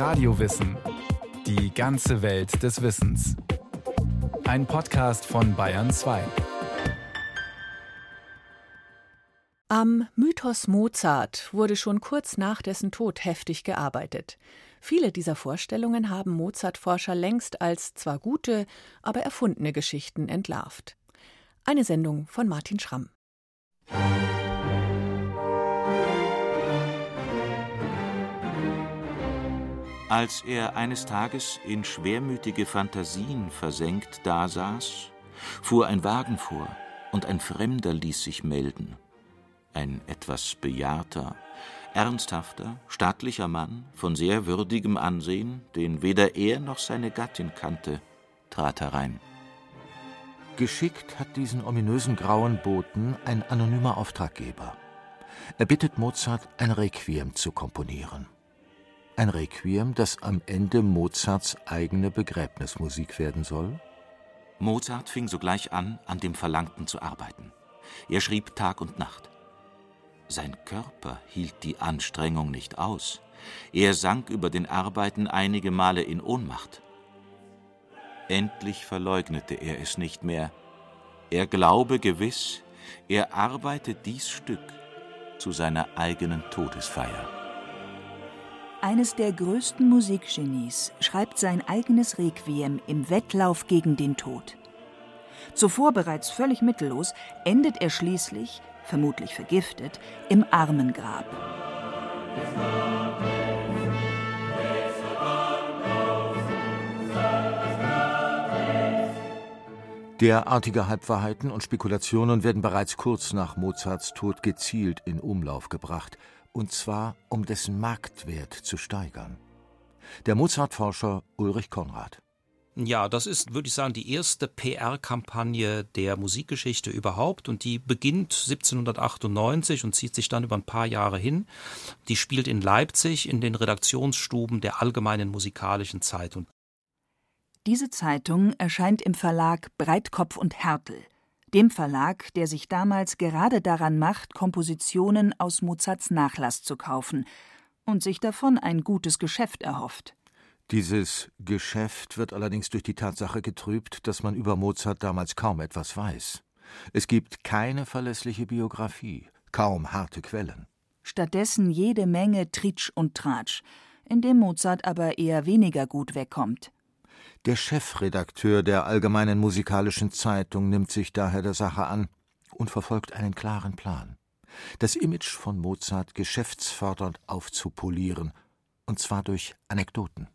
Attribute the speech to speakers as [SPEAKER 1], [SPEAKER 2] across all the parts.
[SPEAKER 1] Radiowissen. Die ganze Welt des Wissens. Ein Podcast von Bayern 2.
[SPEAKER 2] Am Mythos Mozart wurde schon kurz nach dessen Tod heftig gearbeitet. Viele dieser Vorstellungen haben Mozart-Forscher längst als zwar gute, aber erfundene Geschichten entlarvt. Eine Sendung von Martin Schramm.
[SPEAKER 3] Als er eines Tages in schwermütige Fantasien versenkt dasaß, fuhr ein Wagen vor und ein Fremder ließ sich melden. Ein etwas bejahrter, ernsthafter, stattlicher Mann von sehr würdigem Ansehen, den weder er noch seine Gattin kannte, trat herein.
[SPEAKER 4] Geschickt hat diesen ominösen grauen Boten ein anonymer Auftraggeber. Er bittet Mozart, ein Requiem zu komponieren. Ein Requiem, das am Ende Mozarts eigene Begräbnismusik werden soll?
[SPEAKER 3] Mozart fing sogleich an, an dem Verlangten zu arbeiten. Er schrieb Tag und Nacht. Sein Körper hielt die Anstrengung nicht aus. Er sank über den Arbeiten einige Male in Ohnmacht. Endlich verleugnete er es nicht mehr. Er glaube gewiss, er arbeite dies Stück zu seiner eigenen Todesfeier.
[SPEAKER 5] Eines der größten Musikgenies schreibt sein eigenes Requiem im Wettlauf gegen den Tod. Zuvor bereits völlig mittellos endet er schließlich, vermutlich vergiftet, im Armengrab.
[SPEAKER 4] Derartige Halbwahrheiten und Spekulationen werden bereits kurz nach Mozarts Tod gezielt in Umlauf gebracht, und zwar um dessen Marktwert zu steigern. Der Mozart-Forscher Ulrich Konrad.
[SPEAKER 6] Ja, das ist, würde ich sagen, die erste PR-Kampagne der Musikgeschichte überhaupt und die beginnt 1798 und zieht sich dann über ein paar Jahre hin. Die spielt in Leipzig in den Redaktionsstuben der Allgemeinen Musikalischen Zeitung.
[SPEAKER 5] Diese Zeitung erscheint im Verlag Breitkopf und Härtel, dem Verlag, der sich damals gerade daran macht, Kompositionen aus Mozarts Nachlass zu kaufen und sich davon ein gutes Geschäft erhofft.
[SPEAKER 4] Dieses Geschäft wird allerdings durch die Tatsache getrübt, dass man über Mozart damals kaum etwas weiß. Es gibt keine verlässliche Biografie, kaum harte Quellen.
[SPEAKER 5] Stattdessen jede Menge Tritsch und Tratsch, in dem Mozart aber eher weniger gut wegkommt.
[SPEAKER 4] Der Chefredakteur der Allgemeinen Musikalischen Zeitung nimmt sich daher der Sache an und verfolgt einen klaren Plan. Das Image von Mozart geschäftsfördernd aufzupolieren, und zwar durch Anekdoten.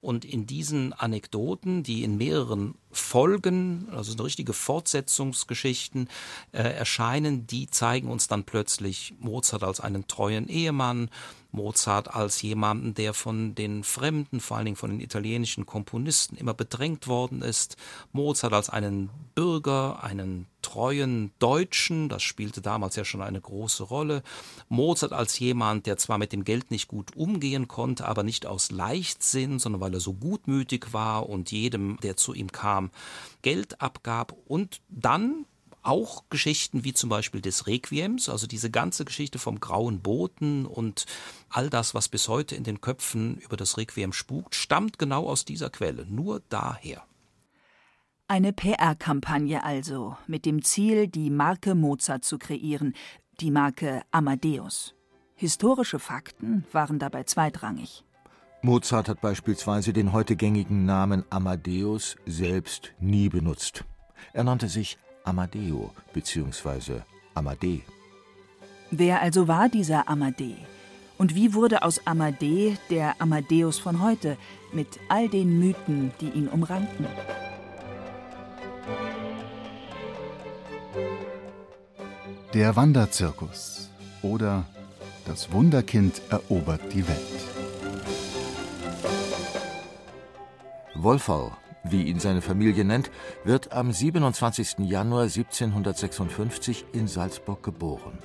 [SPEAKER 6] Und in diesen Anekdoten, die in mehreren Folgen, also richtige Fortsetzungsgeschichten äh, erscheinen, die zeigen uns dann plötzlich Mozart als einen treuen Ehemann, Mozart als jemanden, der von den Fremden, vor allen Dingen von den italienischen Komponisten immer bedrängt worden ist, Mozart als einen Bürger, einen treuen Deutschen, das spielte damals ja schon eine große Rolle, Mozart als jemand, der zwar mit dem Geld nicht gut umgehen konnte, aber nicht aus Leichtsinn, sondern weil er so gutmütig war und jedem, der zu ihm kam, Geld abgab. Und dann auch Geschichten wie zum Beispiel des Requiems, also diese ganze Geschichte vom grauen Boten und all das, was bis heute in den Köpfen über das Requiem spukt, stammt genau aus dieser Quelle, nur daher.
[SPEAKER 5] Eine PR-Kampagne also, mit dem Ziel, die Marke Mozart zu kreieren, die Marke Amadeus. Historische Fakten waren dabei zweitrangig.
[SPEAKER 4] Mozart hat beispielsweise den heute gängigen Namen Amadeus selbst nie benutzt. Er nannte sich Amadeo bzw. Amadee.
[SPEAKER 5] Wer also war dieser Amadee? Und wie wurde aus Amadee der Amadeus von heute mit all den Mythen, die ihn umranken?
[SPEAKER 7] Der Wanderzirkus oder Das Wunderkind erobert die Welt.
[SPEAKER 4] Wolfau wie ihn seine Familie nennt, wird am 27. Januar 1756 in Salzburg geboren.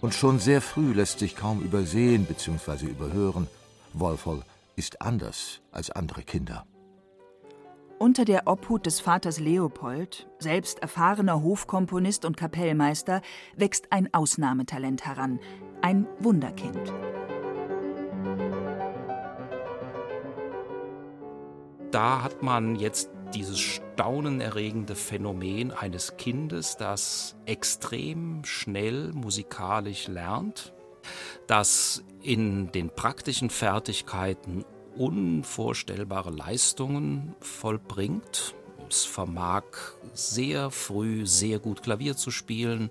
[SPEAKER 4] Und schon sehr früh lässt sich kaum übersehen bzw. überhören, Wolfol ist anders als andere Kinder.
[SPEAKER 5] Unter der Obhut des Vaters Leopold, selbst erfahrener Hofkomponist und Kapellmeister, wächst ein Ausnahmetalent heran, ein Wunderkind.
[SPEAKER 6] Da hat man jetzt dieses staunenerregende Phänomen eines Kindes, das extrem schnell musikalisch lernt, das in den praktischen Fertigkeiten unvorstellbare Leistungen vollbringt. Es vermag sehr früh sehr gut Klavier zu spielen,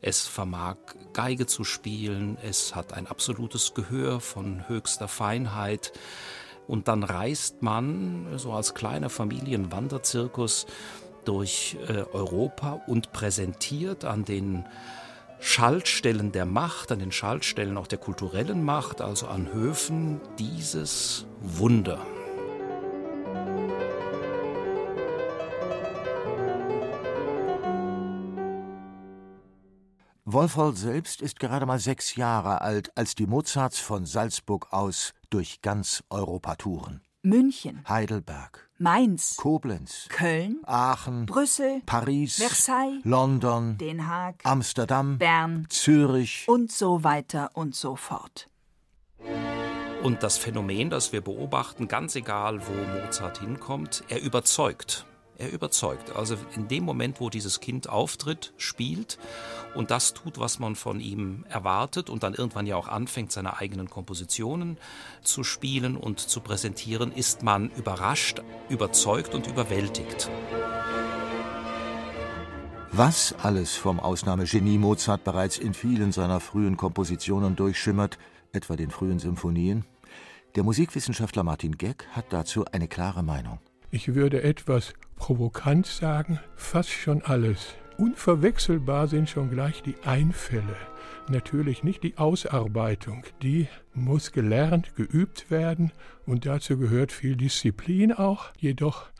[SPEAKER 6] es vermag Geige zu spielen, es hat ein absolutes Gehör von höchster Feinheit. Und dann reist man so als kleiner Familienwanderzirkus durch äh, Europa und präsentiert an den Schaltstellen der Macht, an den Schaltstellen auch der kulturellen Macht, also an Höfen, dieses Wunder.
[SPEAKER 4] Wolfold selbst ist gerade mal sechs Jahre alt, als die Mozarts von Salzburg aus durch ganz Europa touren.
[SPEAKER 5] München,
[SPEAKER 4] Heidelberg,
[SPEAKER 5] Mainz,
[SPEAKER 4] Koblenz,
[SPEAKER 5] Köln,
[SPEAKER 4] Aachen,
[SPEAKER 5] Brüssel,
[SPEAKER 4] Paris,
[SPEAKER 5] Versailles,
[SPEAKER 4] London,
[SPEAKER 5] Den Haag,
[SPEAKER 4] Amsterdam,
[SPEAKER 5] Bern.
[SPEAKER 4] Zürich.
[SPEAKER 5] und so weiter und so fort.
[SPEAKER 6] Und das Phänomen, das wir beobachten, ganz egal, wo Mozart hinkommt, er überzeugt. Er überzeugt. Also in dem Moment, wo dieses Kind auftritt, spielt und das tut, was man von ihm erwartet und dann irgendwann ja auch anfängt, seine eigenen Kompositionen zu spielen und zu präsentieren, ist man überrascht, überzeugt und überwältigt.
[SPEAKER 4] Was alles vom Ausnahmegenie Mozart bereits in vielen seiner frühen Kompositionen durchschimmert, etwa den frühen Symphonien, der Musikwissenschaftler Martin Geck hat dazu eine klare Meinung.
[SPEAKER 8] Ich würde etwas provokant sagen, fast schon alles. Unverwechselbar sind schon gleich die Einfälle. Natürlich nicht die Ausarbeitung. Die muss gelernt, geübt werden und dazu gehört viel Disziplin auch. Jedoch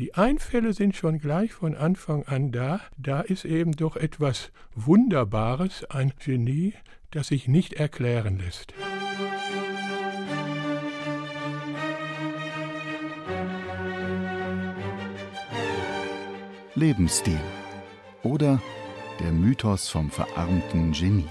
[SPEAKER 8] die Einfälle sind schon gleich von Anfang an da. Da ist eben doch etwas Wunderbares, ein Genie, das sich nicht erklären lässt.
[SPEAKER 7] Lebensstil oder der Mythos vom verarmten Genie.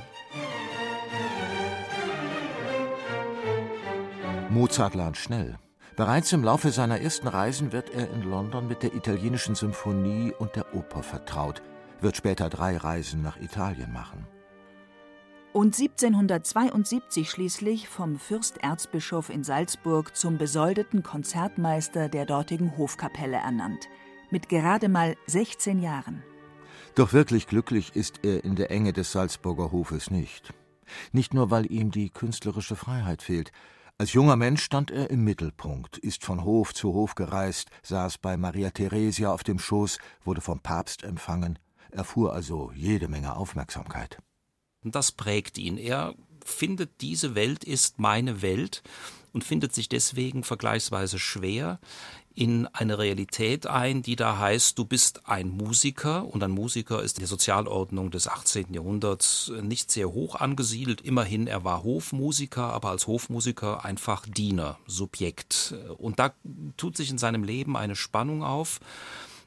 [SPEAKER 4] Mozart lernt schnell. Bereits im Laufe seiner ersten Reisen wird er in London mit der italienischen Symphonie und der Oper vertraut, wird später drei Reisen nach Italien machen.
[SPEAKER 5] Und 1772 schließlich vom Fürsterzbischof in Salzburg zum besoldeten Konzertmeister der dortigen Hofkapelle ernannt. Mit gerade mal 16 Jahren.
[SPEAKER 4] Doch wirklich glücklich ist er in der Enge des Salzburger Hofes nicht. Nicht nur, weil ihm die künstlerische Freiheit fehlt. Als junger Mensch stand er im Mittelpunkt, ist von Hof zu Hof gereist, saß bei Maria Theresia auf dem Schoß, wurde vom Papst empfangen, erfuhr also jede Menge Aufmerksamkeit.
[SPEAKER 6] Das prägt ihn. Er findet, diese Welt ist meine Welt und findet sich deswegen vergleichsweise schwer in eine Realität ein, die da heißt, du bist ein Musiker und ein Musiker ist in der Sozialordnung des 18. Jahrhunderts nicht sehr hoch angesiedelt. Immerhin, er war Hofmusiker, aber als Hofmusiker einfach Diener, Subjekt. Und da tut sich in seinem Leben eine Spannung auf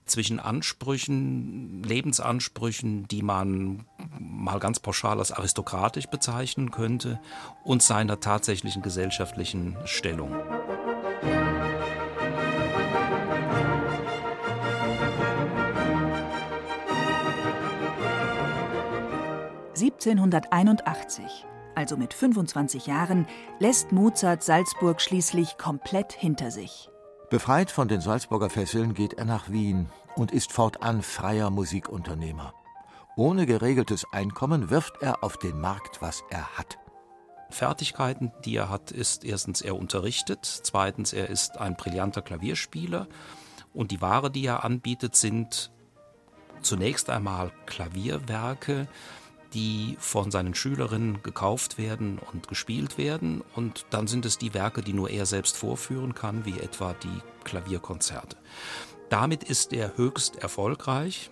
[SPEAKER 6] zwischen Ansprüchen, Lebensansprüchen, die man mal ganz pauschal als aristokratisch bezeichnen könnte, und seiner tatsächlichen gesellschaftlichen Stellung.
[SPEAKER 5] 1781, also mit 25 Jahren, lässt Mozart Salzburg schließlich komplett hinter sich.
[SPEAKER 4] Befreit von den Salzburger Fesseln geht er nach Wien und ist fortan freier Musikunternehmer. Ohne geregeltes Einkommen wirft er auf den Markt, was er hat.
[SPEAKER 6] Fertigkeiten, die er hat, ist erstens, er unterrichtet, zweitens, er ist ein brillanter Klavierspieler und die Ware, die er anbietet, sind zunächst einmal Klavierwerke, die von seinen Schülerinnen gekauft werden und gespielt werden. Und dann sind es die Werke, die nur er selbst vorführen kann, wie etwa die Klavierkonzerte. Damit ist er höchst erfolgreich.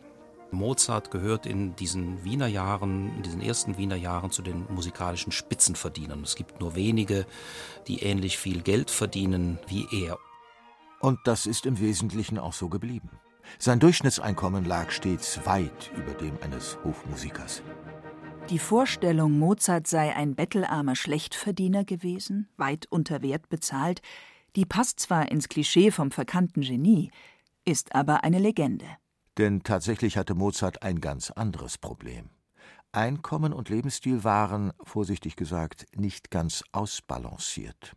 [SPEAKER 6] Mozart gehört in diesen Wiener Jahren, in diesen ersten Wiener Jahren zu den musikalischen Spitzenverdienern. Es gibt nur wenige, die ähnlich viel Geld verdienen wie er.
[SPEAKER 4] Und das ist im Wesentlichen auch so geblieben. Sein Durchschnittseinkommen lag stets weit über dem eines Hofmusikers.
[SPEAKER 5] Die Vorstellung, Mozart sei ein bettelarmer Schlechtverdiener gewesen, weit unter Wert bezahlt, Die passt zwar ins Klischee vom verkannten Genie, ist aber eine Legende.
[SPEAKER 4] Denn tatsächlich hatte Mozart ein ganz anderes Problem. Einkommen und Lebensstil waren, vorsichtig gesagt, nicht ganz ausbalanciert.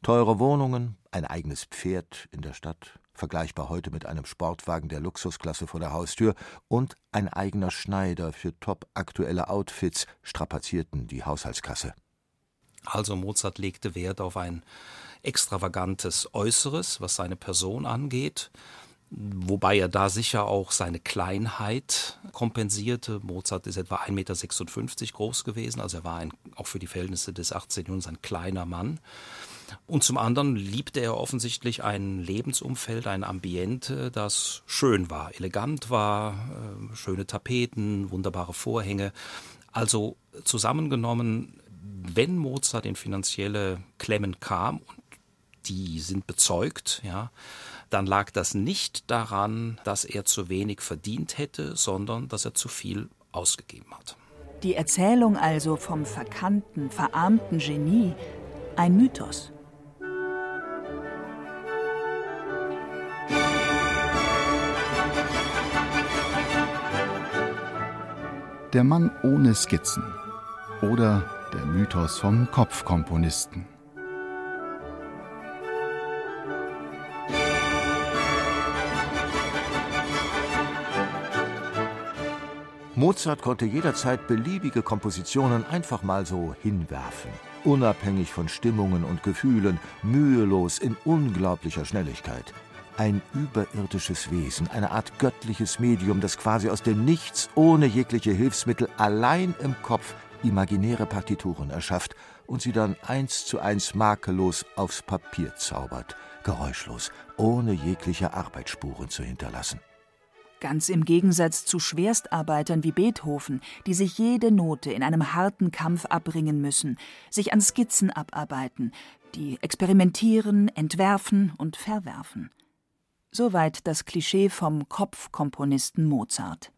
[SPEAKER 4] Teure Wohnungen, ein eigenes Pferd in der Stadt, vergleichbar heute mit einem Sportwagen der Luxusklasse vor der Haustür, und ein eigener Schneider für top aktuelle Outfits strapazierten die Haushaltskasse.
[SPEAKER 6] Also Mozart legte Wert auf ein extravagantes Äußeres, was seine Person angeht, wobei er da sicher auch seine Kleinheit kompensierte. Mozart ist etwa 1,56 Meter groß gewesen, also er war ein, auch für die Verhältnisse des 18. Jahrhunderts ein kleiner Mann. Und zum anderen liebte er offensichtlich ein Lebensumfeld, ein Ambiente, das schön war, elegant war, äh, schöne Tapeten, wunderbare Vorhänge. Also zusammengenommen, wenn Mozart in finanzielle Klemmen kam, und die sind bezeugt, ja, dann lag das nicht daran, dass er zu wenig verdient hätte, sondern dass er zu viel ausgegeben hat.
[SPEAKER 5] Die Erzählung also vom verkannten, verarmten Genie, ein Mythos.
[SPEAKER 7] Der Mann ohne Skizzen oder der Mythos vom Kopfkomponisten.
[SPEAKER 4] Mozart konnte jederzeit beliebige Kompositionen einfach mal so hinwerfen, unabhängig von Stimmungen und Gefühlen, mühelos in unglaublicher Schnelligkeit ein überirdisches Wesen, eine Art göttliches Medium, das quasi aus dem Nichts ohne jegliche Hilfsmittel allein im Kopf imaginäre Partituren erschafft und sie dann eins zu eins makellos aufs Papier zaubert, geräuschlos, ohne jegliche Arbeitsspuren zu hinterlassen.
[SPEAKER 5] Ganz im Gegensatz zu Schwerstarbeitern wie Beethoven, die sich jede Note in einem harten Kampf abringen müssen, sich an Skizzen abarbeiten, die experimentieren, entwerfen und verwerfen. Soweit das Klischee vom Kopfkomponisten Mozart.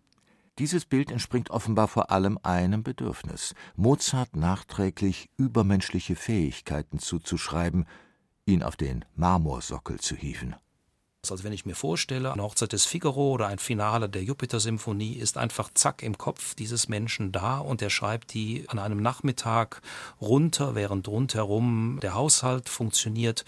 [SPEAKER 4] Dieses Bild entspringt offenbar vor allem einem Bedürfnis, Mozart nachträglich übermenschliche Fähigkeiten zuzuschreiben, ihn auf den Marmorsockel zu hieven.
[SPEAKER 6] Also wenn ich mir vorstelle, eine Hochzeit des Figaro oder ein Finale der Jupiter-Symphonie ist einfach zack im Kopf dieses Menschen da und er schreibt die an einem Nachmittag runter, während rundherum der Haushalt funktioniert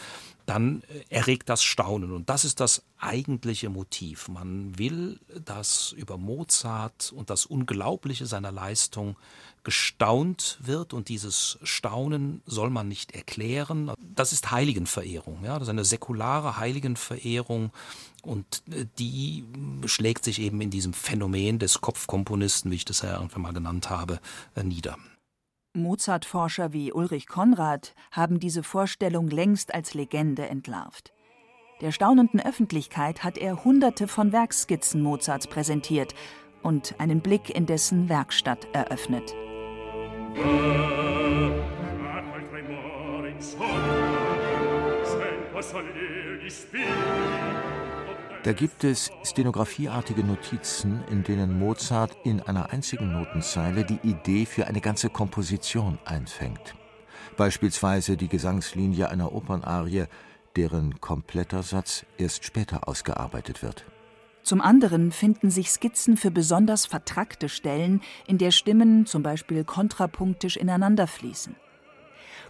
[SPEAKER 6] dann erregt das Staunen. Und das ist das eigentliche Motiv. Man will, dass über Mozart und das Unglaubliche seiner Leistung gestaunt wird und dieses Staunen soll man nicht erklären. Das ist Heiligenverehrung, ja, das ist eine säkulare Heiligenverehrung und äh, die schlägt sich eben in diesem Phänomen des Kopfkomponisten, wie ich das ja irgendwann mal genannt habe, äh, nieder.
[SPEAKER 5] Mozart-Forscher wie Ulrich Konrad haben diese Vorstellung längst als Legende entlarvt. Der staunenden Öffentlichkeit hat er Hunderte von Werkskizzen Mozarts präsentiert und einen Blick in dessen Werkstatt eröffnet.
[SPEAKER 4] Da gibt es stenografieartige Notizen, in denen Mozart in einer einzigen Notenzeile die Idee für eine ganze Komposition einfängt. Beispielsweise die Gesangslinie einer Opernarie, deren kompletter Satz erst später ausgearbeitet wird.
[SPEAKER 5] Zum anderen finden sich Skizzen für besonders vertrackte Stellen, in der Stimmen zum Beispiel kontrapunktisch ineinander fließen.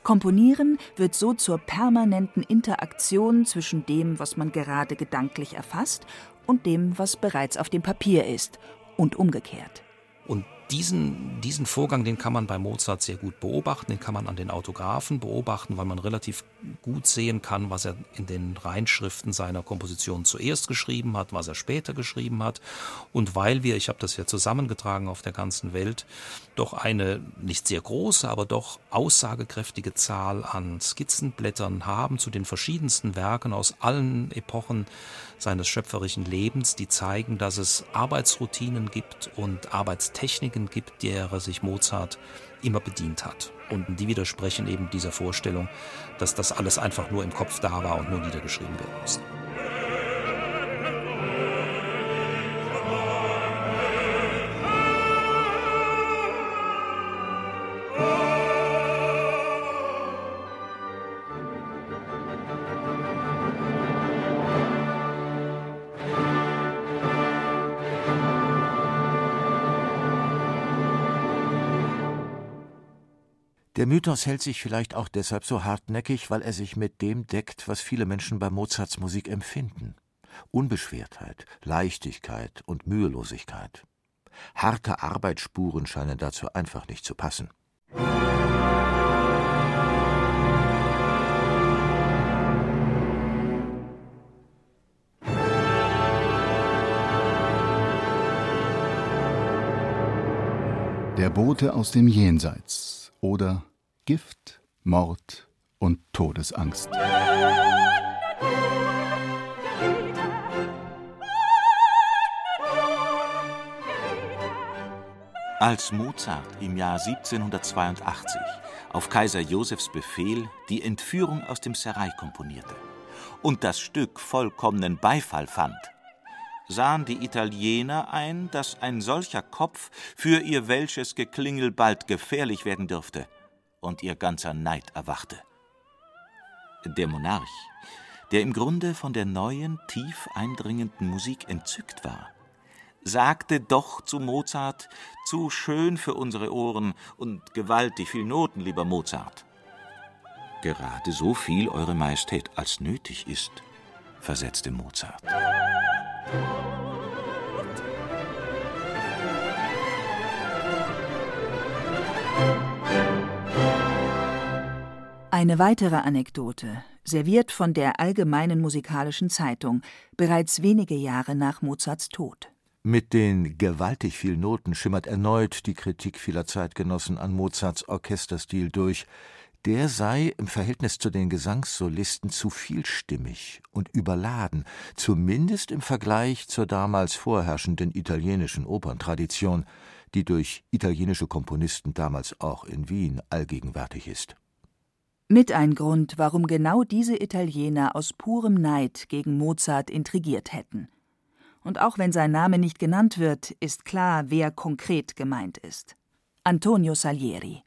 [SPEAKER 5] Komponieren wird so zur permanenten Interaktion zwischen dem, was man gerade gedanklich erfasst, und dem, was bereits auf dem Papier ist, und umgekehrt.
[SPEAKER 6] Und diesen, diesen Vorgang, den kann man bei Mozart sehr gut beobachten, den kann man an den Autographen beobachten, weil man relativ gut sehen kann, was er in den Reinschriften seiner Komposition zuerst geschrieben hat, was er später geschrieben hat. Und weil wir, ich habe das ja zusammengetragen auf der ganzen Welt, doch eine nicht sehr große, aber doch aussagekräftige Zahl an Skizzenblättern haben zu den verschiedensten Werken aus allen Epochen seines schöpferischen Lebens, die zeigen, dass es Arbeitsroutinen gibt und Arbeitstechniken gibt, derer sich Mozart immer bedient hat. Und die widersprechen eben dieser Vorstellung, dass das alles einfach nur im Kopf da war und nur niedergeschrieben werden musste.
[SPEAKER 4] Mythos hält sich vielleicht auch deshalb so hartnäckig, weil er sich mit dem deckt, was viele Menschen bei Mozarts Musik empfinden. Unbeschwertheit, Leichtigkeit und Mühelosigkeit. Harte Arbeitsspuren scheinen dazu einfach nicht zu passen.
[SPEAKER 7] Der Bote aus dem Jenseits oder Gift, Mord und Todesangst.
[SPEAKER 3] Als Mozart im Jahr 1782 auf Kaiser Josefs Befehl die Entführung aus dem Serai komponierte und das Stück vollkommenen Beifall fand, sahen die Italiener ein, dass ein solcher Kopf für ihr welsches Geklingel bald gefährlich werden dürfte, und ihr ganzer Neid erwachte. Der Monarch, der im Grunde von der neuen, tief eindringenden Musik entzückt war, sagte doch zu Mozart, zu schön für unsere Ohren und gewaltig viel Noten, lieber Mozart. Gerade so viel, Eure Majestät, als nötig ist, versetzte Mozart.
[SPEAKER 5] Eine weitere Anekdote, serviert von der Allgemeinen Musikalischen Zeitung, bereits wenige Jahre nach Mozarts Tod.
[SPEAKER 4] Mit den gewaltig viel Noten schimmert erneut die Kritik vieler Zeitgenossen an Mozarts Orchesterstil durch. Der sei im Verhältnis zu den Gesangssolisten zu vielstimmig und überladen, zumindest im Vergleich zur damals vorherrschenden italienischen Operntradition, die durch italienische Komponisten damals auch in Wien allgegenwärtig ist.
[SPEAKER 5] Mit ein Grund, warum genau diese Italiener aus purem Neid gegen Mozart intrigiert hätten und auch wenn sein Name nicht genannt wird, ist klar, wer konkret gemeint ist. Antonio Salieri.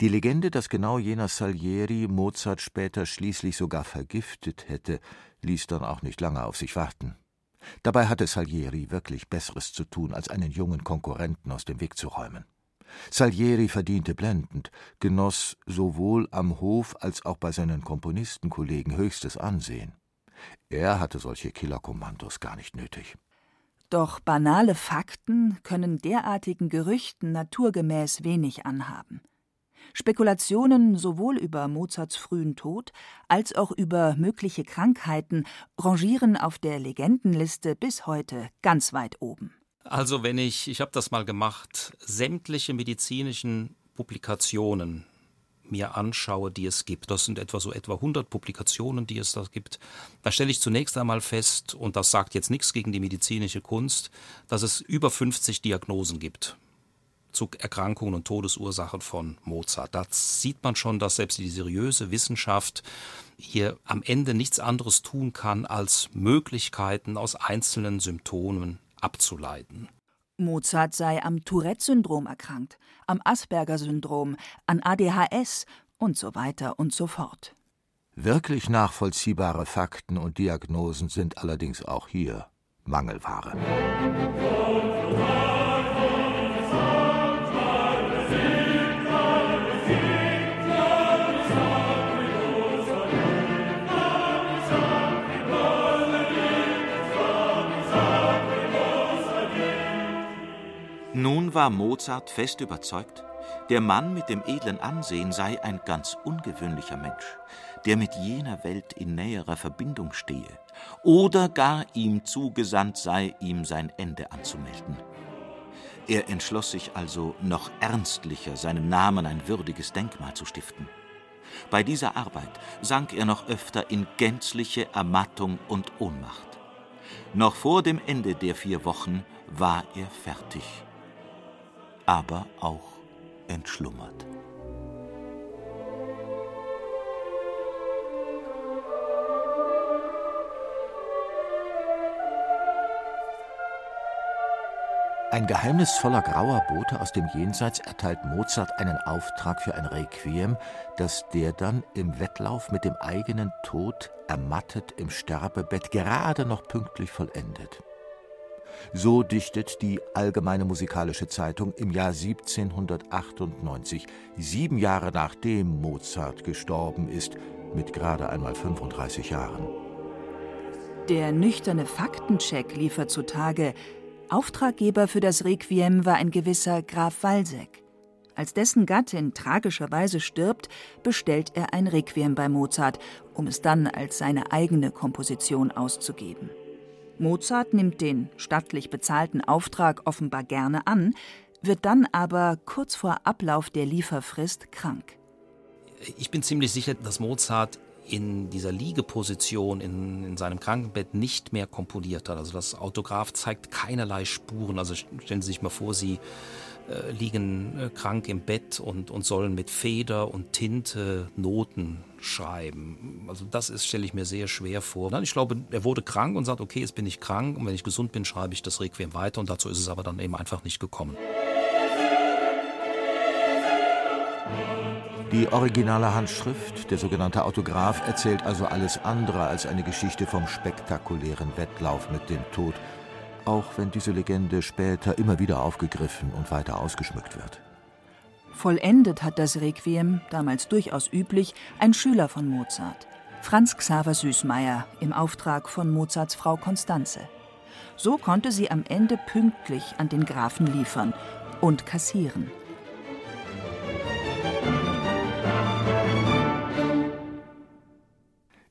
[SPEAKER 4] Die Legende, dass genau jener Salieri Mozart später schließlich sogar vergiftet hätte, ließ dann auch nicht lange auf sich warten. Dabei hatte Salieri wirklich Besseres zu tun, als einen jungen Konkurrenten aus dem Weg zu räumen. Salieri verdiente blendend, genoss sowohl am Hof als auch bei seinen Komponistenkollegen höchstes Ansehen. Er hatte solche Killerkommandos gar nicht nötig.
[SPEAKER 5] Doch banale Fakten können derartigen Gerüchten naturgemäß wenig anhaben. Spekulationen sowohl über Mozarts frühen Tod als auch über mögliche Krankheiten rangieren auf der Legendenliste bis heute ganz weit oben.
[SPEAKER 6] Also wenn ich, ich habe das mal gemacht, sämtliche medizinischen Publikationen mir anschaue, die es gibt, das sind etwa so etwa 100 Publikationen, die es da gibt, da stelle ich zunächst einmal fest, und das sagt jetzt nichts gegen die medizinische Kunst, dass es über 50 Diagnosen gibt zu Erkrankungen und Todesursachen von Mozart. Da sieht man schon, dass selbst die seriöse Wissenschaft hier am Ende nichts anderes tun kann, als Möglichkeiten aus einzelnen Symptomen abzuleiten.
[SPEAKER 5] Mozart sei am Tourette-Syndrom erkrankt, am Asperger-Syndrom, an ADHS und so weiter und so fort.
[SPEAKER 4] Wirklich nachvollziehbare Fakten und Diagnosen sind allerdings auch hier Mangelware.
[SPEAKER 3] War Mozart fest überzeugt, der Mann mit dem edlen Ansehen sei ein ganz ungewöhnlicher Mensch, der mit jener Welt in näherer Verbindung stehe oder gar ihm zugesandt sei, ihm sein Ende anzumelden. Er entschloss sich also, noch ernstlicher seinem Namen ein würdiges Denkmal zu stiften. Bei dieser Arbeit sank er noch öfter in gänzliche Ermattung und Ohnmacht. Noch vor dem Ende der vier Wochen war er fertig aber auch entschlummert.
[SPEAKER 4] Ein geheimnisvoller grauer Bote aus dem Jenseits erteilt Mozart einen Auftrag für ein Requiem, das der dann im Wettlauf mit dem eigenen Tod ermattet im Sterbebett gerade noch pünktlich vollendet. So dichtet die Allgemeine Musikalische Zeitung im Jahr 1798, sieben Jahre nachdem Mozart gestorben ist, mit gerade einmal 35 Jahren.
[SPEAKER 5] Der nüchterne Faktencheck liefert zutage, Auftraggeber für das Requiem war ein gewisser Graf Walseck. Als dessen Gattin tragischerweise stirbt, bestellt er ein Requiem bei Mozart, um es dann als seine eigene Komposition auszugeben. Mozart nimmt den stattlich bezahlten Auftrag offenbar gerne an, wird dann aber kurz vor Ablauf der Lieferfrist krank.
[SPEAKER 6] Ich bin ziemlich sicher, dass Mozart in dieser Liegeposition in, in seinem Krankenbett nicht mehr komponiert hat. Also das Autograph zeigt keinerlei Spuren. Also stellen Sie sich mal vor, Sie äh, liegen äh, krank im Bett und, und sollen mit Feder und Tinte Noten schreiben. Also das ist, stelle ich mir sehr schwer vor. Ich glaube, er wurde krank und sagt, okay, jetzt bin ich krank und wenn ich gesund bin, schreibe ich das Requiem weiter und dazu ist es aber dann eben einfach nicht gekommen.
[SPEAKER 4] Die originale Handschrift, der sogenannte Autograph, erzählt also alles andere als eine Geschichte vom spektakulären Wettlauf mit dem Tod auch wenn diese Legende später immer wieder aufgegriffen und weiter ausgeschmückt wird.
[SPEAKER 5] Vollendet hat das Requiem, damals durchaus üblich, ein Schüler von Mozart, Franz Xaver Süßmeier, im Auftrag von Mozarts Frau Konstanze. So konnte sie am Ende pünktlich an den Grafen liefern und kassieren.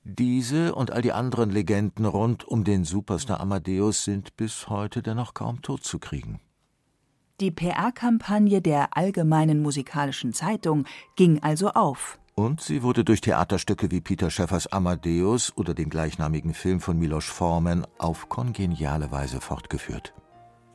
[SPEAKER 4] Diese und all die anderen Legenden rund um den Superstar Amadeus sind bis heute dennoch kaum totzukriegen.
[SPEAKER 5] Die PR-Kampagne der Allgemeinen Musikalischen Zeitung ging also auf.
[SPEAKER 4] Und sie wurde durch Theaterstücke wie Peter Schäffers Amadeus oder den gleichnamigen Film von Milos Forman auf kongeniale Weise fortgeführt.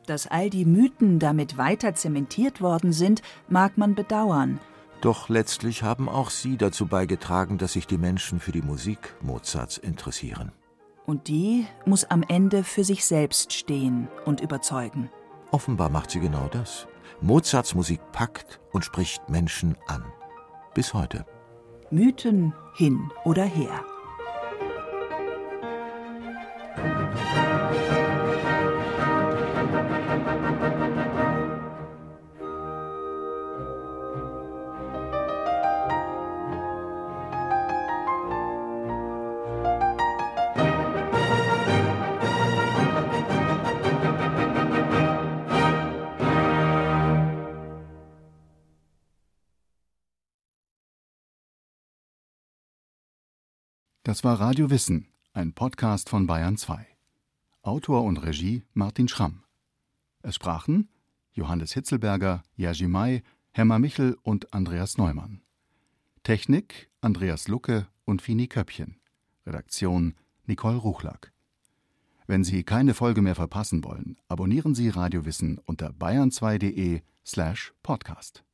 [SPEAKER 5] Dass all die Mythen damit weiter zementiert worden sind, mag man bedauern –
[SPEAKER 4] doch letztlich haben auch sie dazu beigetragen, dass sich die Menschen für die Musik Mozarts interessieren.
[SPEAKER 5] Und die muss am Ende für sich selbst stehen und überzeugen.
[SPEAKER 4] Offenbar macht sie genau das. Mozarts Musik packt und spricht Menschen an. Bis heute.
[SPEAKER 5] Mythen hin oder her.
[SPEAKER 7] Das war Radio Wissen, ein Podcast von Bayern 2. Autor und Regie Martin Schramm. Es sprachen Johannes Hitzelberger, Jerzy May, Hemmer Michel und Andreas Neumann. Technik Andreas Lucke und Fini Köppchen. Redaktion Nicole Ruchlack. Wenn Sie keine Folge mehr verpassen wollen, abonnieren Sie Radio Wissen unter bayern2.de slash podcast.